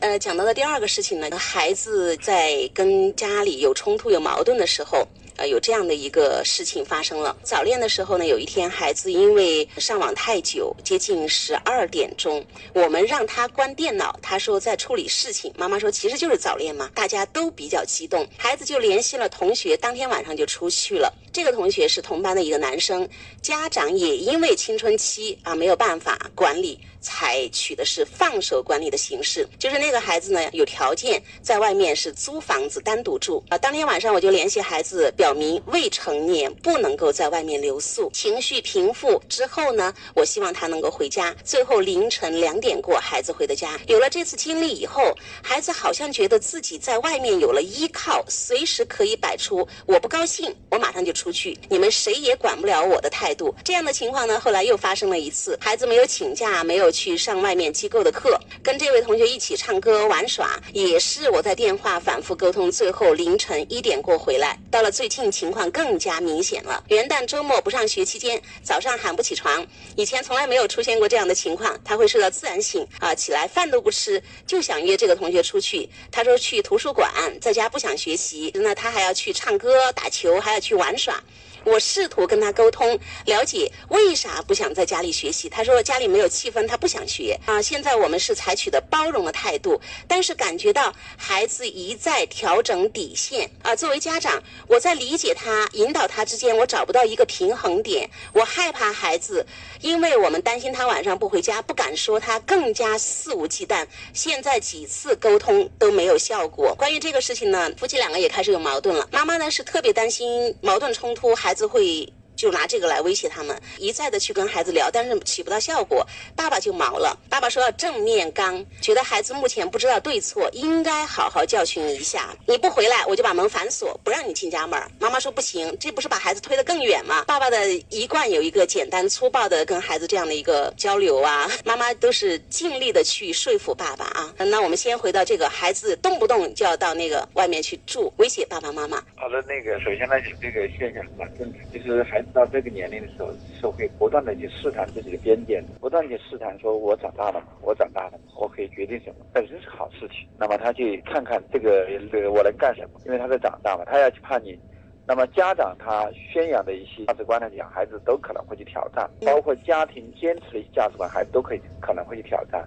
呃，讲到的第二个事情呢，孩子在跟家里有冲突、有矛盾的时候。呃，有这样的一个事情发生了。早恋的时候呢，有一天孩子因为上网太久，接近十二点钟，我们让他关电脑，他说在处理事情。妈妈说其实就是早恋嘛，大家都比较激动，孩子就联系了同学，当天晚上就出去了。这个同学是同班的一个男生，家长也因为青春期啊没有办法管理，采取的是放手管理的形式，就是那个孩子呢有条件在外面是租房子单独住啊。当天晚上我就联系孩子，表明未成年不能够在外面留宿。情绪平复之后呢，我希望他能够回家。最后凌晨两点过，孩子回的家。有了这次经历以后，孩子好像觉得自己在外面有了依靠，随时可以摆出我不高兴，我马上就。出去，你们谁也管不了我的态度。这样的情况呢，后来又发生了一次。孩子没有请假，没有去上外面机构的课，跟这位同学一起唱歌玩耍，也是我在电话反复沟通，最后凌晨一点过回来。到了最近情况更加明显了。元旦周末不上学期间，早上喊不起床，以前从来没有出现过这样的情况。他会睡到自然醒啊，起来饭都不吃，就想约这个同学出去。他说去图书馆，在家不想学习，那他还要去唱歌、打球，还要去玩耍。我试图跟他沟通，了解为啥不想在家里学习。他说家里没有气氛，他不想学啊。现在我们是采取的包容的态度，但是感觉到孩子一再调整底线啊。作为家长，我在理解他、引导他之间，我找不到一个平衡点。我害怕孩子，因为我们担心他晚上不回家，不敢说他，更加肆无忌惮。现在几次沟通都没有效果。关于这个事情呢，夫妻两个也开始有矛盾了。妈妈呢是特别担心矛盾冲突，孩孩子会。就拿这个来威胁他们，一再的去跟孩子聊，但是起不到效果。爸爸就毛了，爸爸说要正面刚，觉得孩子目前不知道对错，应该好好教训一下。你不回来，我就把门反锁，不让你进家门。妈妈说不行，这不是把孩子推得更远吗？爸爸的一贯有一个简单粗暴的跟孩子这样的一个交流啊，妈妈都是尽力的去说服爸爸啊。那我们先回到这个孩子动不动就要到那个外面去住，威胁爸爸妈妈。好的，那个首先来讲，这个现象是蛮正常，就是孩。到这个年龄的时候，是会不断的去试探自己的边界，不断去试探，说我长大了吗？我长大了吗？我可以决定什么？本身是好事情。那么他去看看这个，我能干什么？因为他在长大嘛，他要去叛逆。那么家长他宣扬的一些价值观来讲，孩子都可能会去挑战，包括家庭坚持的一些价值观，孩子都可以可能会去挑战，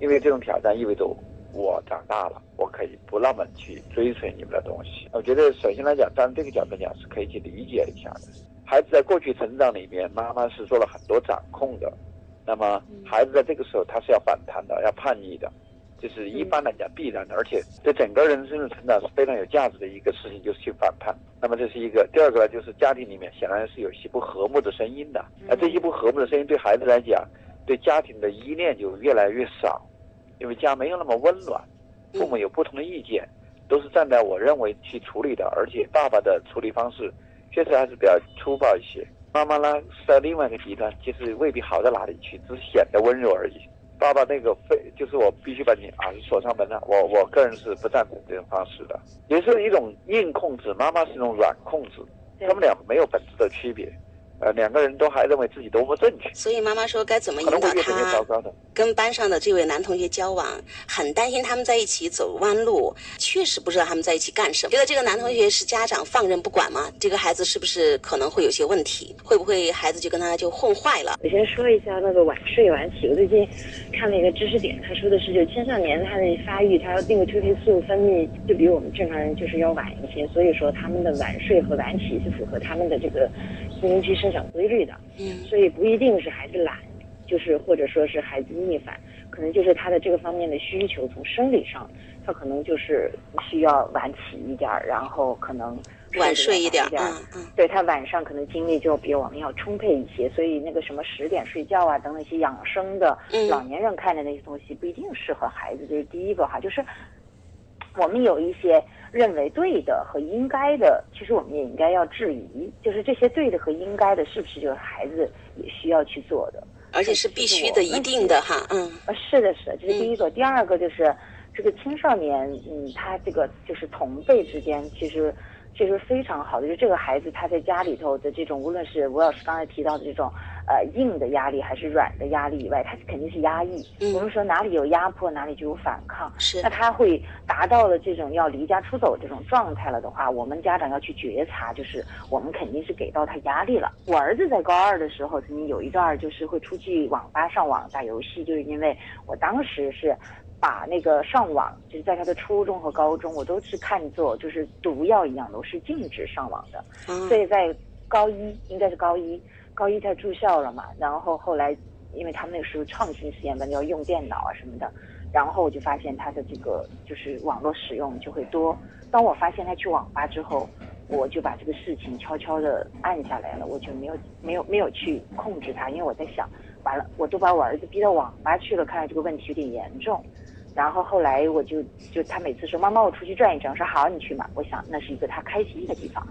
因为这种挑战意味着我长大了，我可以不那么去追随你们的东西。我觉得首先来讲，站这个角度讲，是可以去理解一下的。孩子在过去成长里面，妈妈是做了很多掌控的，那么孩子在这个时候他是要反弹的，要叛逆的，就是一般来讲必然的，而且对整个人生的成长是非常有价值的一个事情，就是去反叛。那么这是一个，第二个呢，就是家庭里面显然是有些不和睦的声音的，而这些不和睦的声音对孩子来讲，对家庭的依恋就越来越少，因为家没有那么温暖，父母有不同的意见，都是站在我认为去处理的，而且爸爸的处理方式。确实还是比较粗暴一些。妈妈呢是在另外一个极端，其实未必好到哪里去，只是显得温柔而已。爸爸那个非就是我必须把你啊锁上门了。我我个人是不赞同这种方式的，也是一种硬控制，妈妈是一种软控制，他们俩没有本质的区别。呃，两个人都还认为自己多么正确，所以妈妈说该怎么引导他跟班上的这位男同学交往，很担心他们在一起走弯路，确实不知道他们在一起干什么。觉得这个男同学是家长放任不管吗？这个孩子是不是可能会有些问题？会不会孩子就跟他就混坏了？我先说一下那个晚睡晚起。我最近看了一个知识点，他说的是就青少年他的发育，他那个褪黑素分泌就比我们正常人就是要晚一些，所以说他们的晚睡和晚起是符合他们的这个。青春期生长规律的，嗯，所以不一定是孩子懒，就是或者说是孩子逆反，可能就是他的这个方面的需求，从生理上，他可能就是需要晚起一点儿，然后可能晚睡一点儿，嗯嗯，对他晚上可能精力就比我们要充沛一些，所以那个什么十点睡觉啊等等一些养生的，老年人看的那些东西不一定适合孩子，这是第一个哈，就是我们有一些。认为对的和应该的，其实我们也应该要质疑，就是这些对的和应该的，是不是就是孩子也需要去做的，而且是必须的、一定的哈，嗯，呃，是的，是的，这是第一个。第二个就是这个青少年，嗯，他这个就是同辈之间，其实这是非常好的。就这个孩子他在家里头的这种，无论是吴老师刚才提到的这种。呃，硬的压力还是软的压力以外，他肯定是压抑。我们说哪里有压迫，哪里就有反抗。是。那他会达到了这种要离家出走这种状态了的话，我们家长要去觉察，就是我们肯定是给到他压力了。我儿子在高二的时候，曾经有一段就是会出去网吧上网打游戏，就是因为我当时是把那个上网，就是在他的初中和高中，我都是看作就是毒药一样的，我是禁止上网的。嗯。所以在高一，应该是高一。高一他住校了嘛，然后后来，因为他们那个时候创新实验班要用电脑啊什么的，然后我就发现他的这个就是网络使用就会多。当我发现他去网吧之后，我就把这个事情悄悄的按下来了，我就没有没有没有去控制他，因为我在想，完了我都把我儿子逼到网吧去了，看来这个问题有点严重。然后后来我就就他每次说妈妈我出去转一转，我说好你去嘛，我想那是一个他开心的地方。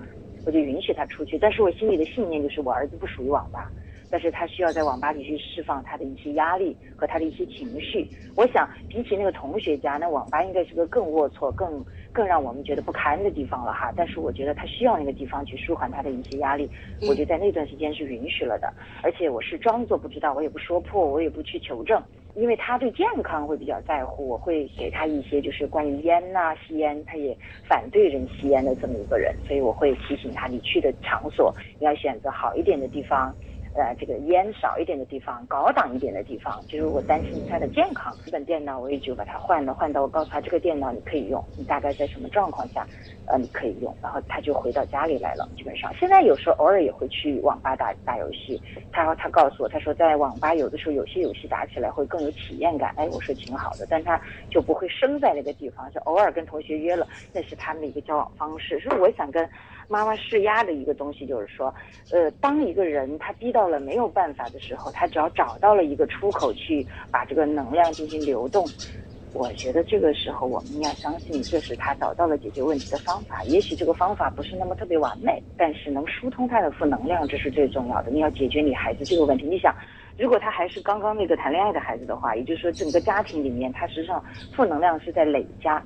我就允许他出去，但是我心里的信念就是我儿子不属于网吧，但是他需要在网吧里去释放他的一些压力和他的一些情绪。我想比起那个同学家，那网吧应该是个更龌龊、更更让我们觉得不堪的地方了哈。但是我觉得他需要那个地方去舒缓他的一些压力，我就在那段时间是允许了的，而且我是装作不知道，我也不说破，我也不去求证。因为他对健康会比较在乎，我会给他一些就是关于烟呐、吸烟，他也反对人吸烟的这么一个人，所以我会提醒他，你去的场所你要选择好一点的地方。呃，这个烟少一点的地方，高档一点的地方，就是我担心他的健康。这本电脑我也就把它换了，换到我告诉他这个电脑你可以用，你大概在什么状况下，呃，你可以用。然后他就回到家里来了。基本上现在有时候偶尔也会去网吧打打游戏。他说他告诉我，他说在网吧有的时候有些游戏打起来会更有体验感。哎，我说挺好的，但他就不会生在那个地方，就偶尔跟同学约了，那是他们的一个交往方式。所以我想跟。妈妈施压的一个东西就是说，呃，当一个人他逼到到了没有办法的时候，他只要找到了一个出口去把这个能量进行流动，我觉得这个时候我们要相信这是他找到了解决问题的方法。也许这个方法不是那么特别完美，但是能疏通他的负能量，这是最重要的。你要解决你孩子这个问题。你想，如果他还是刚刚那个谈恋爱的孩子的话，也就是说整个家庭里面他实际上负能量是在累加。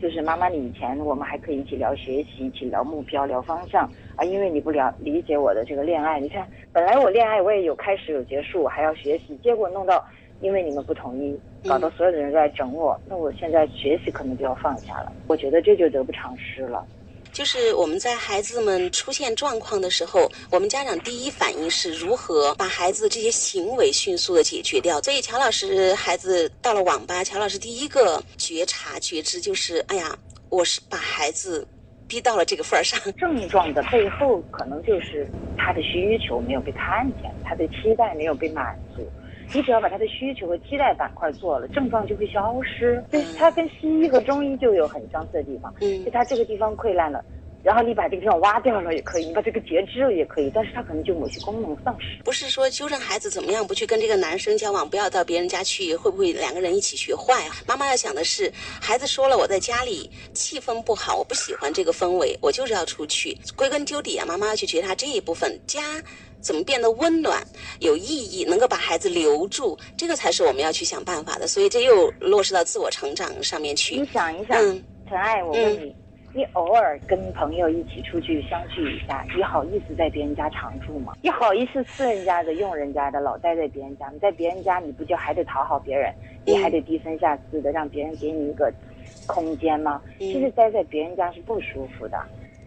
就是妈妈，你以前我们还可以一起聊学习，一起聊目标，聊方向啊。因为你不了理解我的这个恋爱，你看，本来我恋爱我也有开始有结束，我还要学习，结果弄到因为你们不同意，搞到所有的人都在整我，那我现在学习可能就要放下了。我觉得这就得不偿失了。就是我们在孩子们出现状况的时候，我们家长第一反应是如何把孩子这些行为迅速的解决掉。所以乔老师孩子到了网吧，乔老师第一个觉察觉知就是，哎呀，我是把孩子逼到了这个份儿上。症状的背后可能就是他的需求没有被看见，他的期待没有被满足。你只要把他的需求和期待板块做了，症状就会消失。就是，它跟西医和中医就有很相似的地方。嗯，就他这个地方溃烂了，然后你把这个地方挖掉了也可以，你把这个截肢了也可以，但是他可能就某些功能丧失。不是说纠正孩子怎么样不去跟这个男生交往，不要到别人家去，会不会两个人一起学坏？啊妈妈要想的是，孩子说了我在家里气氛不好，我不喜欢这个氛围，我就是要出去。归根究底啊，妈妈要去觉察这一部分家。怎么变得温暖、有意义，能够把孩子留住，这个才是我们要去想办法的。所以这又落实到自我成长上面去。你想一想，陈爱，我问你，你偶尔跟朋友一起出去相聚一下，你好意思在别人家常住吗？你好意思吃人家的、用人家的，老待在别人家？你在别人家，你不就还得讨好别人？你还得低三下四的让别人给你一个空间吗？其实待在别人家是不舒服的。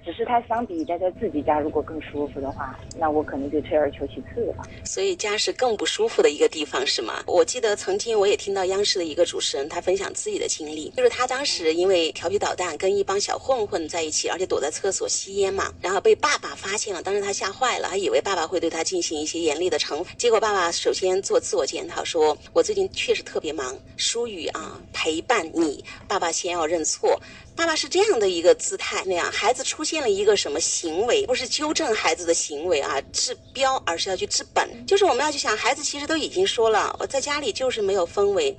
只是他相比待在自己家，如果更舒服的话，那我可能就退而求其次了。所以家是更不舒服的一个地方，是吗？我记得曾经我也听到央视的一个主持人，他分享自己的经历，就是他当时因为调皮捣蛋，跟一帮小混混在一起，而且躲在厕所吸烟嘛，然后被爸爸发现了，当时他吓坏了，还以为爸爸会对他进行一些严厉的惩罚。结果爸爸首先做自我检讨，说我最近确实特别忙，疏于啊陪伴你。爸爸先要认错。爸爸是这样的一个姿态，那样孩子出现了一个什么行为，不是纠正孩子的行为啊，治标，而是要去治本。就是我们要去想，孩子其实都已经说了，我在家里就是没有氛围。